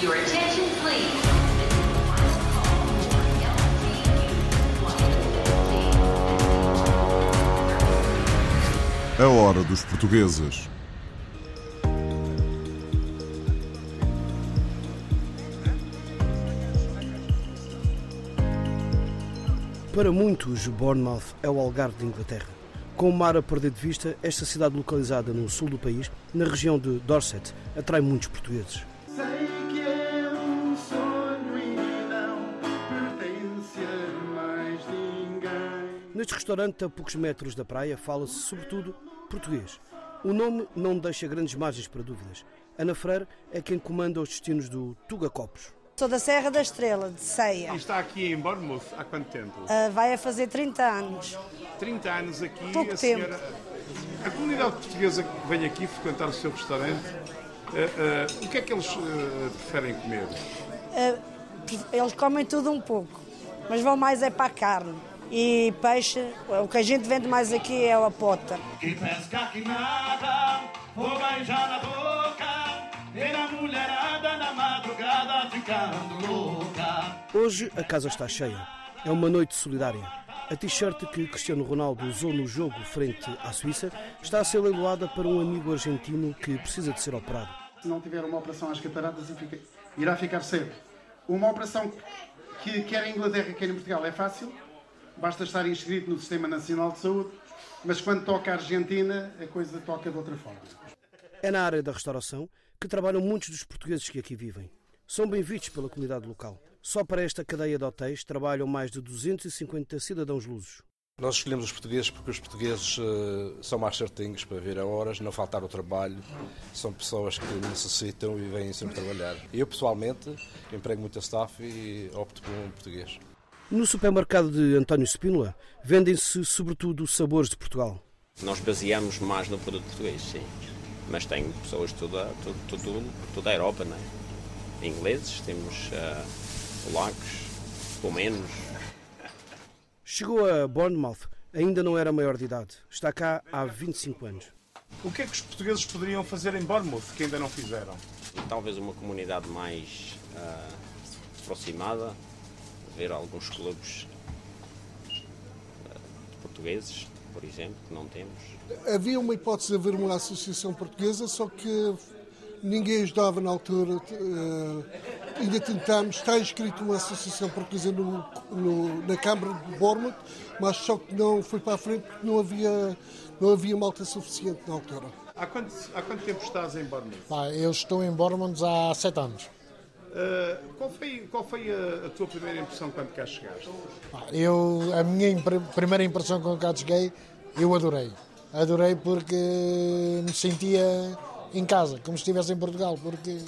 Your attention, please. A hora dos portugueses. Para muitos, Bournemouth é o Algarve de Inglaterra. Com o mar a perder de vista, esta cidade localizada no sul do país, na região de Dorset, atrai muitos portugueses. Neste restaurante, a poucos metros da praia, fala-se sobretudo português. O nome não deixa grandes margens para dúvidas. Ana Freire é quem comanda os destinos do Tuga Copos. Sou da Serra da Estrela, de Ceia. E está aqui em Bournemouth há quanto tempo? Ah, vai a fazer 30 anos. 30 anos aqui. Pouco a tempo. senhora- A comunidade portuguesa que vem aqui frequentar o seu restaurante, eh, eh, o que é que eles preferem comer? Eles comem tudo um pouco, mas vão mais é para a carne. E peixe, o que a gente vende mais aqui é a pota. Que pesca que nada, vou beijar na boca, ver a mulherada na madrugada ficando louca. Hoje a casa está cheia. É uma noite solidária. A t-shirt que Cristiano Ronaldo usou no jogo frente à Suíça está a ser leiloada para um amigo argentino que precisa de ser operado. Se não tiver uma operação às cataratas, irá ficar cego. Uma operação que quer em Inglaterra, quer em Portugal, é fácil. Basta estar inscrito no Sistema Nacional de Saúde. Mas quando toca a Argentina, a coisa toca de outra forma. É na área da restauração que trabalham muitos dos portugueses que aqui vivem. São bem vistos pela comunidade local. Só para esta cadeia de hotéis trabalham mais de 250 cidadãos lusos. Nós escolhemos os portugueses porque os portugueses eh, são mais certinhos para vir a horas, não faltar ao trabalho. São pessoas que necessitam e vêm sempre trabalhar. Eu, pessoalmente, emprego muita staff e opto por um português. No supermercado de António Spínola vendem-se sobretudo sabores de Portugal. Nós baseamos mais no produto português, sim. Mas tem pessoas de toda, toda, toda, toda a Europa, não é? Ingleses, temos ah, polacos, romenos. Chegou a Bournemouth, ainda não era maior de idade. Está cá há 25 anos. O que é que os portugueses poderiam fazer em Bournemouth que ainda não fizeram? Talvez uma comunidade mais ah, aproximada, ver alguns clubes ah, portugueses, por exemplo, que não temos. Havia uma hipótese de haver uma associação portuguesa, só que ninguém ajudava na altura. eh, ainda tentámos, está inscrito uma associação portuguesa no- no- na Câmara de Bournemouth, mas só que não foi para a frente porque não havia, não havia malta suficiente na altura. Há quanto, há quanto tempo estás em Bournemouth? Pá, eu estou em Bournemouth há sete anos. Eh, qual foi, qual foi a, a tua primeira impressão quando cá chegaste? Pá, Eu, a minha primeira impressão quando cá cheguei, eu adorei. Adorei porque me sentia em casa, como se estivesse em Portugal, porque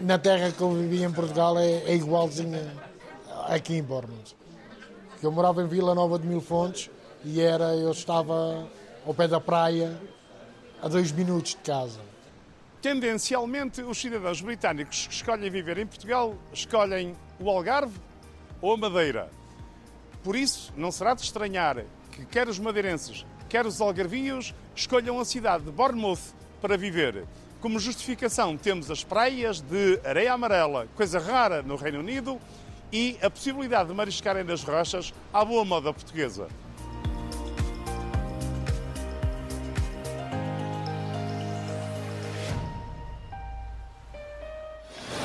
na terra que eu vivia em Portugal é, é igualzinha aqui em Bournemouth. Eu morava em Vila Nova de Mil Fontes e era, eu estava ao pé da praia, a dois minutos de casa. Tendencialmente, os cidadãos britânicos que escolhem viver em Portugal escolhem o Algarve ou a Madeira. Por isso, não será de estranhar que quer os madeirenses, quer os algarvios escolham a cidade de Bournemouth para viver. Como justificação, temos as praias de areia amarela, coisa rara no Reino Unido, e a possibilidade de mariscarem nas rochas à boa moda portuguesa.